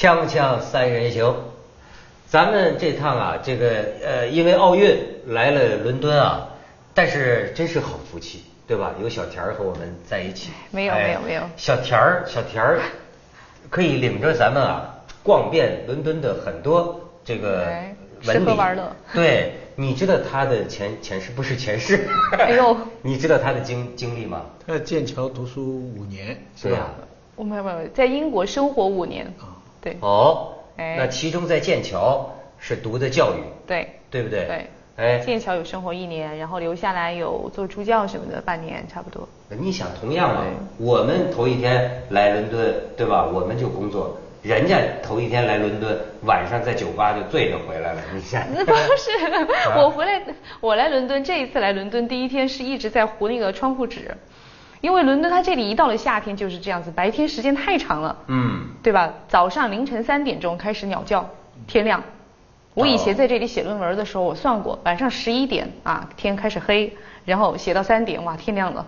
锵锵三人行，咱们这趟啊，这个呃，因为奥运来了伦敦啊，但是真是好福气，对吧？有小田儿和我们在一起。没有哎没有没有小田儿，小田儿 可以领着咱们啊，逛遍伦敦的很多这个。吃喝玩乐对，你知道他的前前世不是前世？哎呦 你知道他的经经历吗？他在剑桥读书五年，是吧？我没有没有在英国生活五年啊，对哦，哎那其中在剑桥是读的教育，对对不对？对，哎，剑桥有生活一年，然后留下来有做助教什么的半年差不多。你想，同样的，我们头一天来伦敦，对吧？我们就工作，人家头一天来伦敦，晚上在酒吧就醉着回来了。你想，那 不是 啊我回来，我来伦敦这一次来伦敦第一天是一直在糊那个窗户纸，因为伦敦它这里一到了夏天就是这样子，白天时间太长了，嗯，对吧？早上凌晨三点钟开始鸟叫，天亮。我以前在这里写论文的时候，我算过，晚上十一点啊天开始黑，然后写到三点，哇天亮了。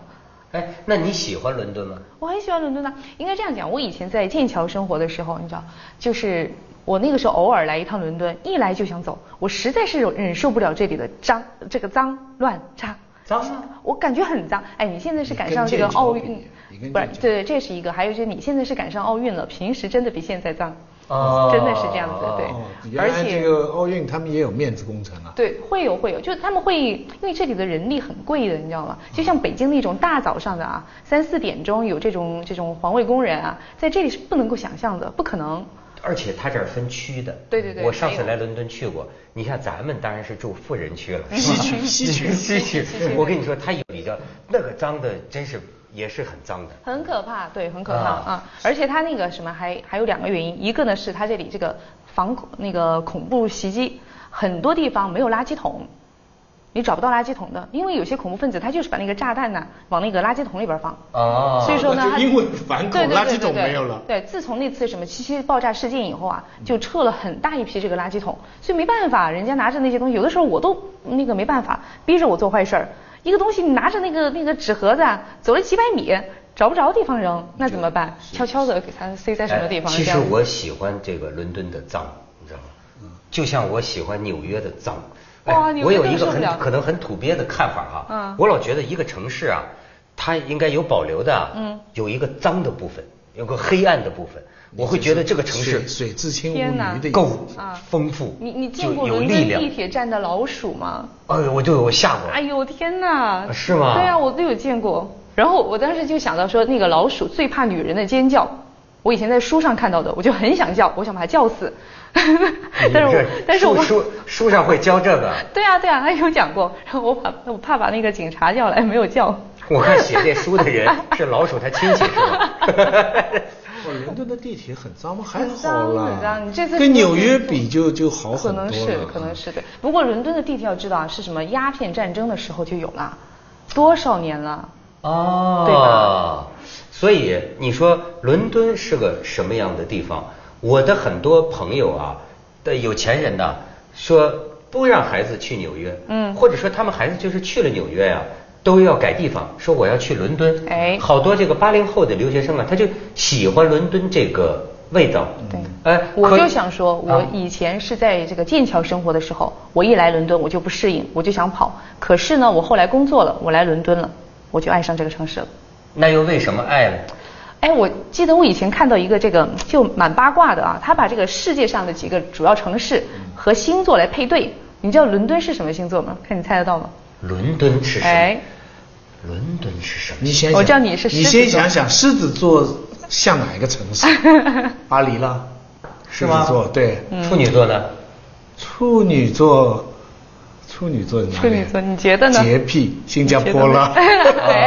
哎，那你喜欢伦敦吗？我很喜欢伦敦的，应该这样讲，我以前在剑桥生活的时候，你知道，就是我那个时候偶尔来一趟伦敦，一来就想走，我实在是忍受不了这里的脏，这个脏乱差。脏吗？我感觉很脏。哎，你现在是赶上这个奥运，不是对？对，这是一个。还有就是你现在是赶上奥运了，平时真的比现在脏。哦真的是这样子，对哦，。而且这且个奥运他们也有面子工程啊。对，会有会有，就是他们会，因为这里的人力很贵的，你知道吗？就像北京那种大早上的啊，三四点钟有这种这种环卫工人啊，在这里是不能够想象的，不可能。而且他这儿分区的。对对对我上次来伦敦去过，你像咱们当然是住富人区了，西区 西区 西区。我跟你说，他有比较那个脏的，真是也是很脏的。很可怕，对，很可怕啊啊！而且它那个什么还还有两个原因，一个呢是它这里这个防恐那个恐怖袭击，很多地方没有垃圾桶，你找不到垃圾桶的，因为有些恐怖分子他就是把那个炸弹呢往那个垃圾桶里边放。哦所以说呢，因为反恐对对对垃圾桶对对没有了对，自从那次什么七七爆炸事件以后啊，就撤了很大一批这个垃圾桶，所以没办法，人家拿着那些东西，有的时候我都那个没办法，逼着我做坏事儿。一个东西你拿着那个那个纸盒子啊，走了几百米，找不着地方扔，那怎么办？悄悄的给它塞在什么地方？哎其实我喜欢这个伦敦的脏，你知道吗？就像我喜欢纽约的脏。哎哇你我有一个很可能很土鳖的看法哈。嗯我老觉得一个城市啊，它应该有保留的有一个脏的部分，有个黑暗的部分。我会觉得这个城市水水至清无鱼的够丰富，你你见过伦敦有地。铁站的老鼠吗？哎呦，我就我吓过。哎呦天哪！是吗对啊，我都有见过。然后我当时就想到说，那个老鼠最怕女人的尖叫。我以前在书上看到的，我就很想叫，我想把它叫死。但是我但是我书书书上会教这个。对啊对啊，他有讲过。然 后我把我怕把那个警察叫来，没有叫。我看写这书的人是老鼠他亲戚是吧？哦，伦敦的地铁很脏吗？还脏啦，很脏，你这次跟纽约比就就好可很多了。能是可能是对。不过伦敦的地铁要知道啊，是什么鸦片战争的时候就有了，多少年了？哦，对吧？所以你说伦敦是个什么样的地方？我的很多朋友啊，的有钱人呐，说不让孩子去纽约，嗯或者说他们孩子就是去了纽约呀、都要改地方，说我要去伦敦。哎好多这个八零后的留学生啊，他就喜欢伦敦这个味道。对哎，可我就想说，我啊以前是在这个剑桥生活的时候，我一来伦敦我就不适应，我就想跑。可是呢，我后来工作了，我来伦敦了，我就爱上这个城市了。那又为什么爱了？哎，我记得我以前看到一个这个就蛮八卦的啊，他把这个世界上的几个主要城市和星座来配对。你知道伦敦是什么星座吗？看你猜得到吗？伦敦是什么？哎，伦敦是什么？你先想，我知道你是狮你子座先想想，狮子座像哪一个城市？巴黎了，是吗狮子座对，嗯处女座呢？处女座，处女座处女座你觉得呢？洁癖，新加坡了。对，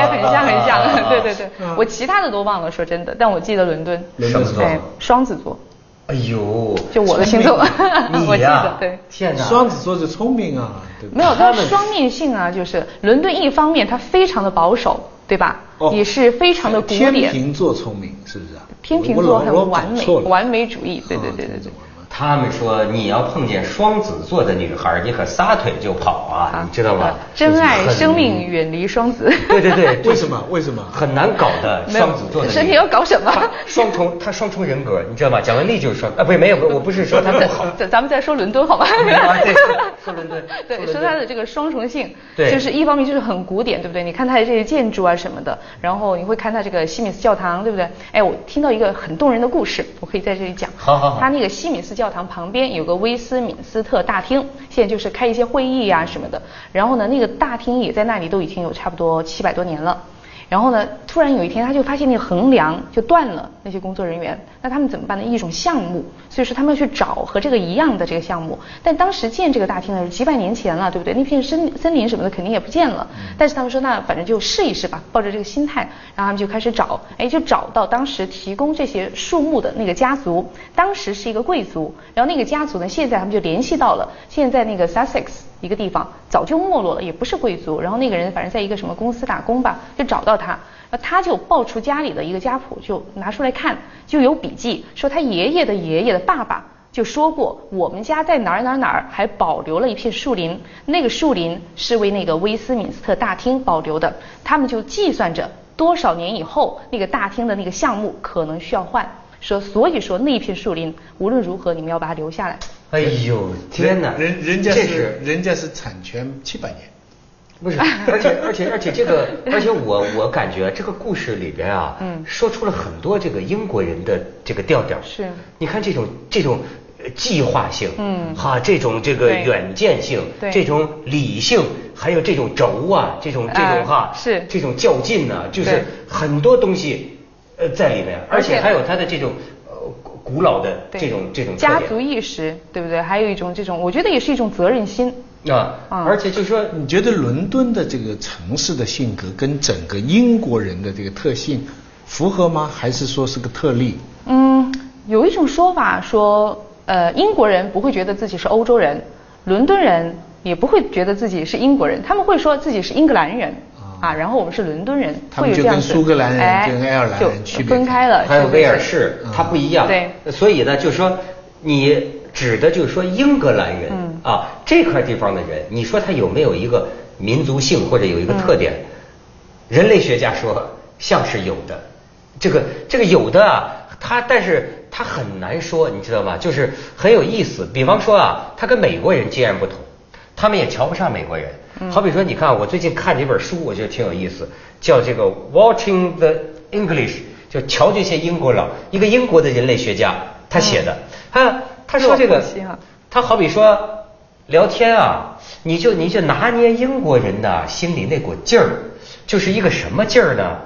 很像很像，啊 对对对。啊，我其他的都忘了，说真的，但我记得伦敦。伦敦是吧哎，双子座，哎呦，就我的星座。你我记呀、得对。天哪，双子座就聪明啊，对？没有，它双面性啊，就是伦敦一方面它非常的保守，对吧？哦。也是非常的古典。天秤座聪明是不是啊？天秤座很完美完美主义，对对啊对对对。他们说你要碰见双子座的女孩，你可撒腿就跑啊，你知道吗？真爱生命远离双子。对 对对，为什么？为什么？很难搞的双子座的女孩。身体要搞什么双重，他双重人格，你知道吗？蒋雯丽就是双啊，不是没有，我不是说她不好。咱 咱们再说伦敦好吗？啊对说伦敦对，说伦敦说它的这个双重性，对就是一方面就是很古典，对不对？你看他的这些建筑啊什么的，然后你会看他这个西敏寺教堂，对不对？哎，我听到一个很动人的故事，我可以在这里讲。好好好它那个西敏寺教教堂旁边有个威斯敏斯特大厅，现在就是开一些会议呀、什么的。然后呢，那个大厅也在那里都已经有差不多七百多年了。然后呢，突然有一天，他就发现那个横梁就断了，那些工作人员，那他们怎么办呢？一种项目，所以说他们要去找和这个一样的这个项目。但当时建这个大厅呢，几百年前了，对不对？那片森森林什么的肯定也不见了。但是他们说，那反正就试一试吧，抱着这个心态，然后他们就开始找，哎，就找到当时提供这些树木的那个家族，当时是一个贵族，然后那个家族呢，现在他们就联系到了，现在那个 Sussex。一个地方早就没落了，也不是贵族。然后那个人反正在一个什么公司打工吧，就找到他，他就报出家里的一个家谱，就拿出来看，就有笔记说他爷爷的爷爷的爸爸就说过，我们家在哪儿哪儿哪儿还保留了一片树林，那个树林是为那个威斯敏斯特大厅保留的。他们就计算着多少年以后那个大厅的那个项目可能需要换，说所以说那片树林无论如何你们要把它留下来。哎呦天哪，人人家这是人家是产权七百年，不是，而且而且而且这个，而且我我感觉这个故事里边啊，嗯说出了很多这个英国人的这个调调。是。你看这种这种呃计划性，嗯哈，这种这个远见性，对这种理性，还有这种轴啊，这种这啊种哈，是这种较劲呢、就是很多东西呃在里面，而而且且还有他的这种呃古古老的这种这种家族意识，对不对？还有一种这种，我觉得也是一种责任心。啊，嗯而且就是说你觉得伦敦的这个城市的性格跟整个英国人的这个特性符合吗？还是说是个特例？嗯，有一种说法说，呃，英国人不会觉得自己是欧洲人，伦敦人也不会觉得自己是英国人，他们会说自己是英格兰人。啊，然后我们是伦敦人，他们就跟会有这样子苏格兰人哎跟爱尔兰人区别分开了，还有威尔士嗯，它不一样。对，所以呢，就是说你指的就是说英格兰人、嗯啊这块地方的人，你说他有没有一个民族性或者有一个特点？嗯人类学家说像是有的，这个这个有的啊，他但是他很难说，你知道吗？就是很有意思。比方说啊，他跟美国人截然不同，他们也瞧不上美国人。嗯好比说，你看我最近看这本书，我觉得挺有意思，叫这个《Watching the English》，就瞧这些英国佬，一个英国的人类学家他写的。他他说这个他好比说聊天啊，你就你就拿捏英国人的心里那股劲儿，就是一个什么劲儿呢？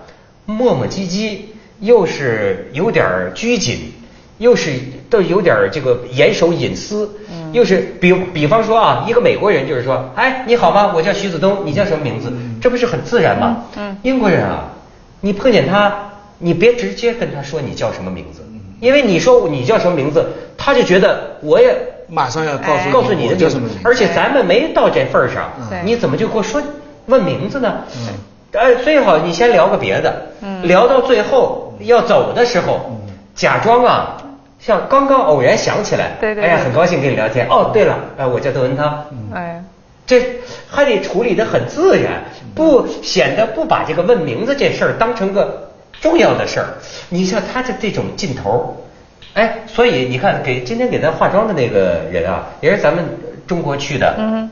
磨磨唧唧，又是有点拘谨，又是都有点儿这个严守隐私，嗯。又是比比方说啊，一个美国人就是说，哎，你好吗？我叫徐子东，你叫什么名字？这不是很自然吗？嗯。嗯。英国人啊，你碰见他，你别直接跟他说你叫什么名字，因为你说你叫什么名字，他就觉得我也马上要告诉告诉你的名字而且咱们没到这份上，你怎么就给我说问名字呢？嗯。呃，最好你先聊个别的，嗯。聊到最后要走的时候，嗯。假装啊，像刚刚偶然想起来，对对哎呀，很高兴跟你聊天。哦，对了，呃，我叫窦文涛，哎，这还得处理的很自然，不显得不把这个问名字这事儿当成个重要的事儿。你像他的这种劲头，哎，所以你看，给今天给咱化妆的那个人啊，也是咱们中国去的，嗯哼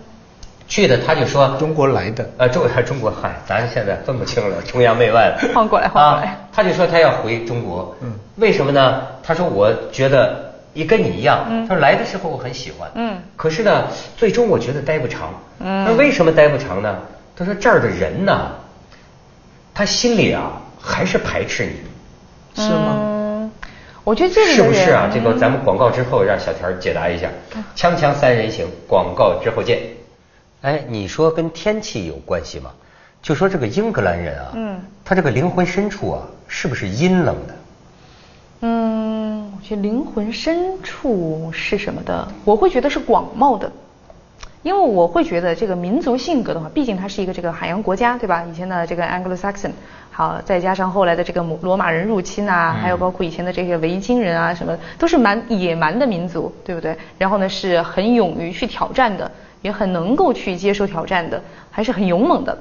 去的他就说中国来的呃，中 中国嗨，咱现在分不清了，崇洋媚外了。换过来换过来啊。他就说他要回中国，嗯为什么呢？他说我觉得也跟你一样，嗯他说来的时候我很喜欢，嗯可是呢，最终我觉得待不长。嗯那为什么待不长呢？他说这儿的人呢，他心里啊还是排斥你，是吗？嗯，我觉得这个是不是啊？这个咱们广告之后让小田解答一下。锵锵三人行，广告之后见。哎，你说跟天气有关系吗？就说这个英格兰人啊，嗯，他这个灵魂深处啊，是不是阴冷的？嗯，我觉得灵魂深处是什么的？我会觉得是广袤的。因为我会觉得这个民族性格的话，毕竟它是一个这个海洋国家，对吧？以前的这个 Anglo-Saxon，好，再加上后来的这个罗罗马人入侵啊，还有包括以前的这些维京人啊，什么都是蛮野蛮的民族，对不对？然后呢，是很勇于去挑战的，也很能够去接受挑战的，还是很勇猛的。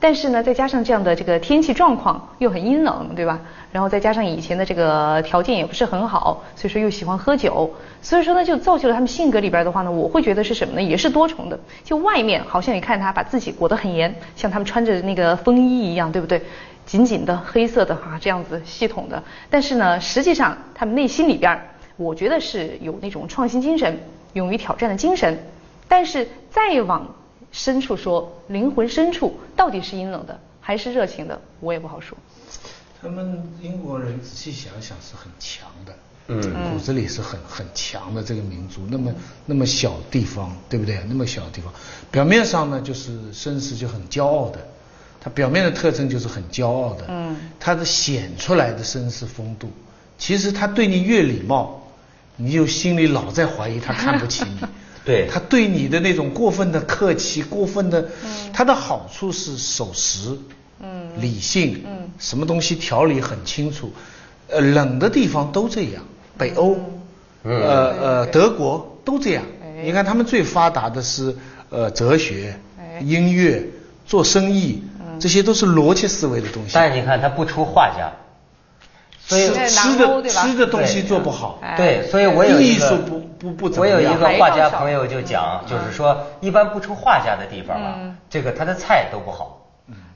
但是呢，再加上这样的这个天气状况又很阴冷，对吧？然后再加上以前的这个条件也不是很好，所以说又喜欢喝酒，所以说呢，就造就了他们性格里边的话呢，我会觉得是什么呢？也是多重的。就外面好像你看他把自己裹得很严，像他们穿着那个风衣一样，对不对？紧紧的黑色的哈，这样子系统的。但是呢，实际上他们内心里边，我觉得是有那种创新精神、勇于挑战的精神。但是再往深处说，灵魂深处到底是阴冷的还是热情的，我也不好说。他们英国人仔细想想是很强的，嗯骨子里是很很强的这个民族，那么那么小地方，对不对？那么小地方，表面上呢就是绅士就很骄傲的，他表面的特征就是很骄傲的，嗯，他的显出来的绅士风度，其实他对你越礼貌，你就心里老在怀疑他看不起你。对。他对你的那种过分的客气，过分的，他的好处是守时，嗯。理性，嗯。什么东西条理很清楚，呃，冷的地方都这样，北欧，嗯。呃呃，德国都这样。哎。你看他们最发达的是呃哲学哎、音乐、做生意，嗯。这些都是逻辑思维的东西。但是你看他不出画家，所以吃的吃的东西做不好，哎。对，所以我有一个艺术不不不怎么样我有一个画家朋友就讲，就是说一般不出画家的地方啊嗯，这个他的菜都不好。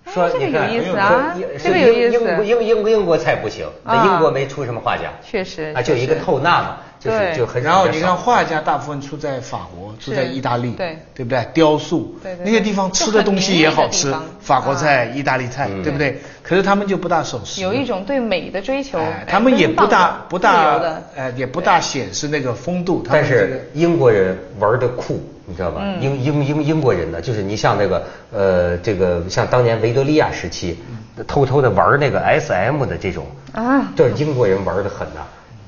哎说你看，这个有意思啊这个有意思英英英英英国菜不行，英国没出什么画家，确实啊，就一个透纳嘛，就是对就很然后你看画家大部分出在法国，出在意大利，对对不对？雕塑，对对对那些地方吃的东西也好吃法国菜、意大利菜，嗯对不对？可是他们就不大守时，有一种对美的追求，哎哎他们也不大不大的，呃，也不大显示那个风度。他但们这个是英国人玩的酷，你知道吧？嗯英英英英国人呢，就是你像那个呃，这个像当年维多利亚时期，偷偷的玩那个 SM 的这种啊这英国人玩的很呐。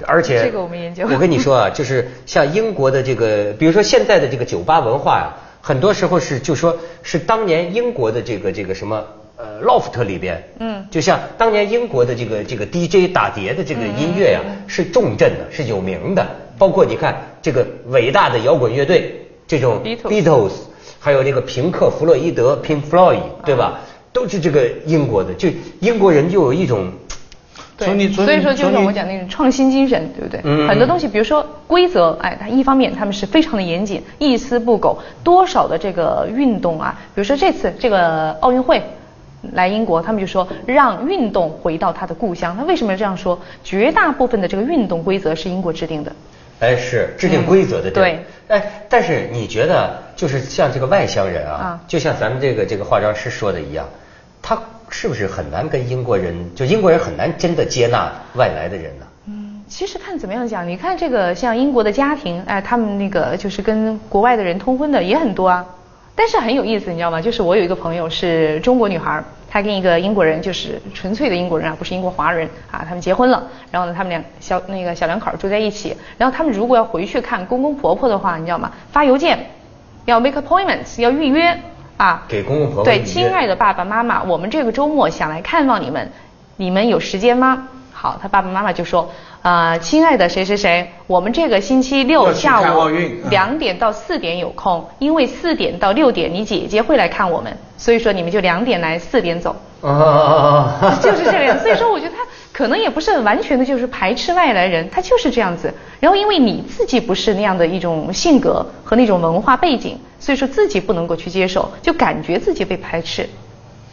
而且这个我们研究我跟你说啊，就是像英国的这个，比如说现在的这个酒吧文化呀、很多时候是就说是当年英国的这个这个什么呃 loft 里边，嗯就像当年英国的这个这个 DJ 打碟的这个音乐呀、嗯是重镇的，是有名的。包括你看这个伟大的摇滚乐队，这种 Beatles Beatles，还有这个平克·弗洛伊德 （Pink Floyd），对吧？都是这个英国的，就英国人就有一种。对从你所以说就是我讲那种创新精神，对不对？嗯很多东西，比如说规则，哎，它一方面他们是非常的严谨，一丝不苟。多少的这个运动啊，比如说这次这个奥运会。来英国，他们就说让运动回到他的故乡。他为什么要这样说？绝大部分的这个运动规则是英国制定的。哎，是制定规则的对。哎，但是你觉得，就是像这个外乡人啊，啊就像咱们这个这个化妆师说的一样，他是不是很难跟英国人，就英国人很难真的接纳外来的人呢？嗯，其实看怎么样讲，你看这个像英国的家庭，哎，他们那个就是跟国外的人通婚的也很多啊。但是很有意思，你知道吗？就是我有一个朋友是中国女孩，她跟一个英国人，就是纯粹的英国人啊，不是英国华人啊，他们结婚了。然后呢，他们俩小那个小两口住在一起。然后他们如果要回去看公公婆婆的话，你知道吗？发邮件，要 make appointments，要预约啊。给公公婆婆对，亲爱的爸爸妈妈，我们这个周末想来看望你们，你们有时间吗？好，他爸爸妈妈就说，啊，亲爱的谁谁谁，我们这个星期六下午两点到四点有空，因为四点到六点你姐姐会来看我们，所以说你们就两点来，四点走。啊，就是这个样子。所以说，我觉得他可能也不是完全的就是排斥外来人，他就是这样子。然后因为你自己不是那样的一种性格和那种文化背景，所以说自己不能够去接受，就感觉自己被排斥，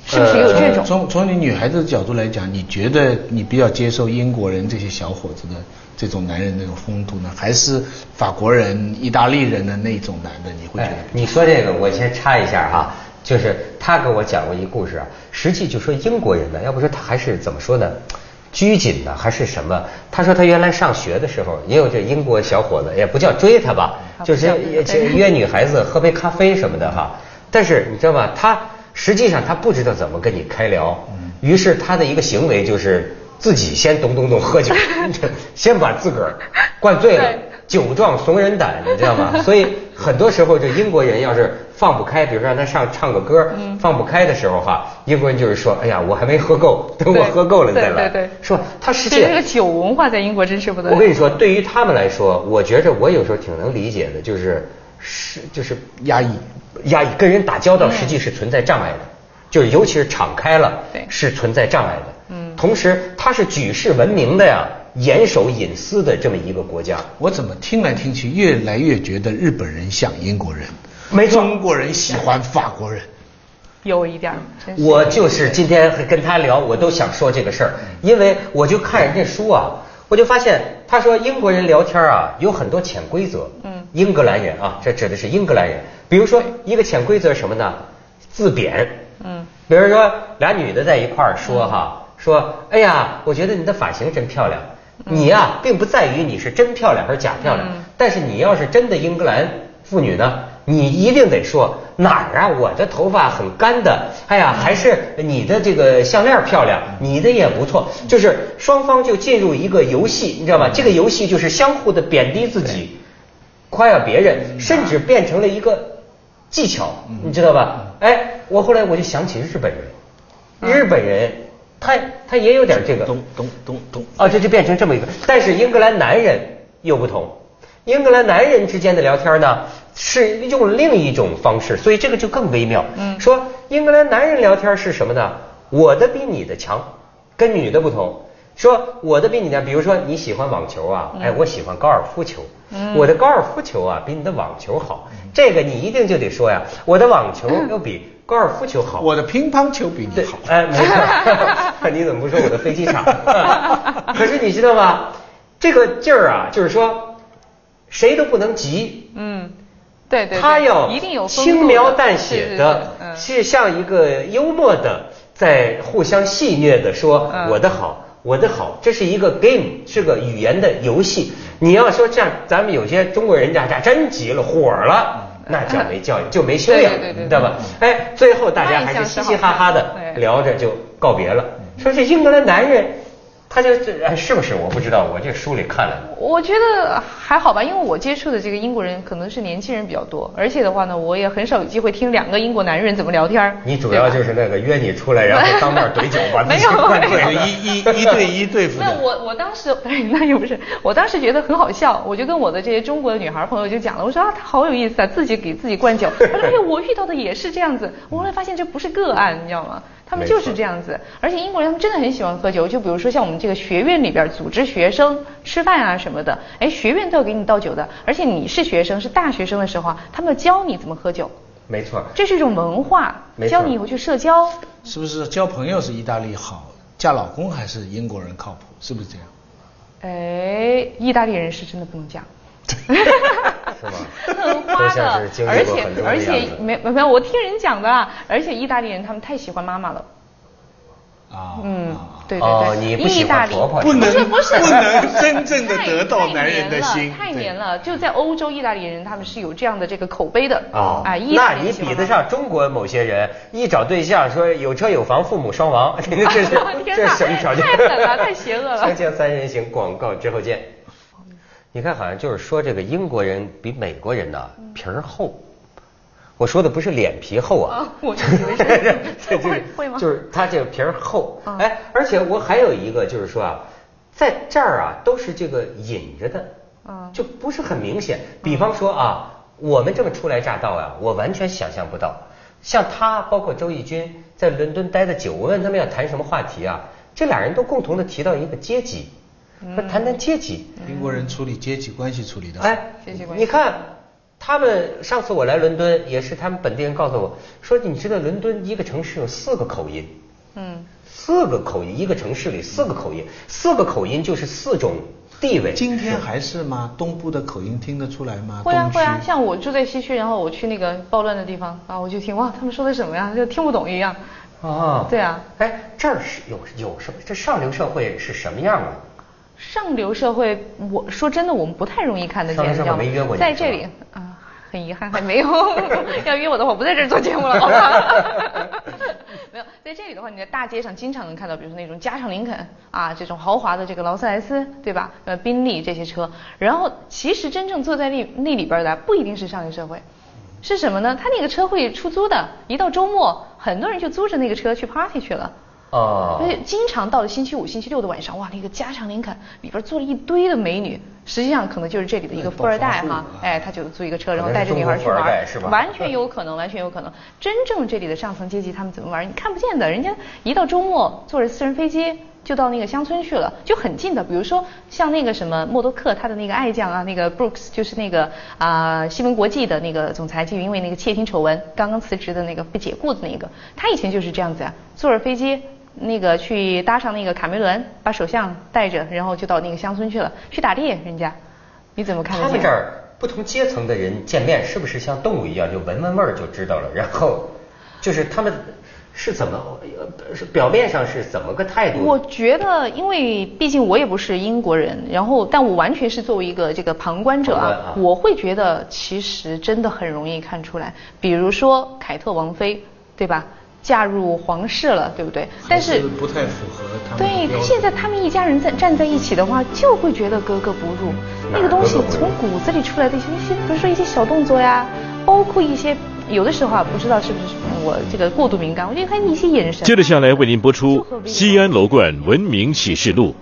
是不是有这种？从从你女孩子的角度来讲，你觉得你比较接受英国人这些小伙子的这种男人那种风度呢，还是法国人、意大利人的那种男的？你会觉哎得？你说这个，我先插一下哈，就是他给我讲过一故事啊，实际就说英国人呢，要不说他还是怎么说呢，拘谨呢，还是什么？他说他原来上学的时候，也有这英国小伙子，也不叫追他吧，啊就是约女孩子喝杯咖啡什么的哈。但是你知道吧，他实际上他不知道怎么跟你开聊，于是他的一个行为就是自己先咚咚咚喝酒，先把自个儿灌醉了对。酒壮怂人胆，你知道吗？所以很多时候这英国人要是放不开，比如说让他上唱个歌，放不开的时候哈，英国人就是说，哎呀，我还没喝够，等我喝够了 再来。对对对，说他实际这个酒文化在英国真是不得。我跟你说，对于他们来说，我觉着我有时候挺能理解的，就是是就是压抑，压抑，跟人打交道实际是存在障碍的，就是尤其是敞开了，对，是存在障碍的。嗯，同时他是举世闻名的呀。严守隐私的这么一个国家，我怎么听来听去越来越觉得日本人像英国人，没错，中国人喜欢法国人，有一点。我就是今天跟他聊，我都想说这个事儿，因为我就看人家书啊，我就发现他说英国人聊天啊有很多潜规则。嗯，英格兰人啊，这指的是英格兰人，比如说一个潜规则什么呢？自贬。嗯，比如说俩女的在一块儿说哈，说哎呀，我觉得你的发型真漂亮。你呀，并不在于你是真漂亮还是假漂亮，但是你要是真的英格兰妇女呢，你一定得说哪儿啊？我的头发很干的，哎呀，还是你的这个项链漂亮，你的也不错，就是双方就进入一个游戏，你知道吗？这个游戏就是相互的贬低自己，夸耀别人，甚至变成了一个技巧，你知道吧？哎，我后来我就想起日本人，日本人。他他也有点这个，咚咚咚咚，啊，这就变成这么一个。但是英格兰男人又不同，英格兰男人之间的聊天呢，是用另一种方式，所以这个就更微妙。嗯，说英格兰男人聊天是什么呢？我的比你的强，跟女的不同。说我的比你强，比如说你喜欢网球啊，哎，我喜欢高尔夫球，我的高尔夫球啊比你的网球好，这个你一定就得说呀，我的网球要比。高尔夫球好，我的乒乓球比你好。哎，没错，你怎么不说我的飞机场？可是你知道吗？这个劲儿啊，就是说谁都不能急。嗯，对对，他要一定有轻描淡写的，是像一个幽默的，在互相戏谑的说我的好，我的好，这是一个 game，是个语言的游戏。你要说这样，咱们有些中国人家家真急了，火了。那叫没教育，就没修养，知道吧？哎，最后大家还是嘻嘻哈哈的聊着就告别了。说这英格兰男人。他就这是不是我不知道，我这书里看了。我觉得还好吧，因为我接触的这个英国人可能是年轻人比较多，而且的话呢，我也很少有机会听两个英国男人怎么聊天。你主要就是那个约你出来，然后当面怼酒，把 没有灌醉，一一一对一对付。那我我当时那又不是，我当时觉得很好笑，我就跟我的这些中国的女孩朋友就讲了，我说啊，他好有意思啊，自己给自己灌酒。他说哎，我遇到的也是这样子，我后来发现这不是个案，你知道吗？他们就是这样子，而且英国人他们真的很喜欢喝酒。就比如说像我们这个学院里边组织学生吃饭啊什么的，哎，学院都要给你倒酒的。而且你是学生，是大学生的时候啊，他们教你怎么喝酒。没错，这是一种文化，教你以后去社交。是不是交朋友是意大利好，嫁老公还是英国人靠谱？是不是这样？哎，意大利人是真的不能嫁。是吗？很花的，而且而且没没没有，我听人讲的，而且意大利人他们太喜欢妈妈了。啊，嗯，对对对，意大利不能不是不能真正的得到男人的心，太黏了。就在欧洲，意大利人他们是有这样的这个口碑的啊。啊，那你比得上中国某些人，一找对象说有车有房，父母双亡，这是这是什么条件？太狠了，太邪恶了。锵锵三人行，广告之后见。你看，好像就是说这个英国人比美国人呢皮儿厚。我说的不是脸皮厚啊，我就以为是，就是会吗？就是他这个皮儿厚。哎，而且我还有一个就是说啊，在这儿啊都是这个隐着的，就不是很明显。比方说啊，我们这么初来乍到啊，我完全想象不到。像他，包括周轶君在伦敦待的久，我问他们要谈什么话题啊，这俩人都共同的提到一个阶级。说谈谈阶级，英国人处理阶级关系处理的好。哎，你看他们上次我来伦敦，也是他们本地人告诉我说，你知道伦敦一个城市有四个口音，嗯，四个口音，一个城市里四个口音，四个口音就是四种地位。今天还是吗？东部的口音听得出来吗？会啊会啊，像我住在西区，然后我去那个暴乱的地方啊，我就听哇，他们说的什么呀？就听不懂一样。啊，对啊。哎，这儿是有有什么？这上流社会是什么样的？上流社会，我说真的，我们不太容易看得见，你知道吗？在这里啊，很遗憾还没有。要约我的话，我不在这儿做节目了，好吧？没有，在在这里的话，你在大街上经常能看到，比如说那种加长林肯啊，这种豪华的这个劳斯莱斯，对吧？呃，宾利这些车。然后其实真正坐在那那里边的不一定是上流社会，是什么呢？他那个车会出租的，一到周末，很多人就租着那个车去 party 去了。哦所以经常到了星期五、星期六的晚上，哇，那个加长林肯里边坐了一堆的美女，实际上可能就是这里的一个富二代哈，哎，他就租一个车，然后带着女孩去玩代是吧，完全有可能，完全有可能。真正这里的上层阶级他们怎么玩，你看不见的，人家一到周末坐着私人飞机。就到那个乡村去了，就很近的。比如说像那个什么默多克，他的那个爱将啊，那个 Brooks，就是那个啊、西门国际的那个总裁，就因为那个窃听丑闻刚刚辞职的那个被解雇的那个，他以前就是这样子啊，坐着飞机那个去搭上那个卡梅伦，把首相带着，然后就到那个乡村去了，去打猎。人家你怎么看得见？他们这儿不同阶层的人见面，是不是像动物一样，就闻闻味儿就知道了？然后就是他们是怎么，表面上是怎么个态度？我觉得，因为毕竟我也不是英国人，然后但我完全是作为一个这个旁观者啊，啊我会觉得其实真的很容易看出来。比如说凯特王妃，对吧？嫁入皇室了，对不对？但是不太符合他们对现在他们一家人在站在一起的话，就会觉得格格不入。那个东西从骨子里出来的一些，一些比如说一些小动作呀，包括一些有的时候啊，不知道是不是我这个过度敏感，我觉得他一些眼神啊。接着下来为您播出《西安楼冠文明启示录》。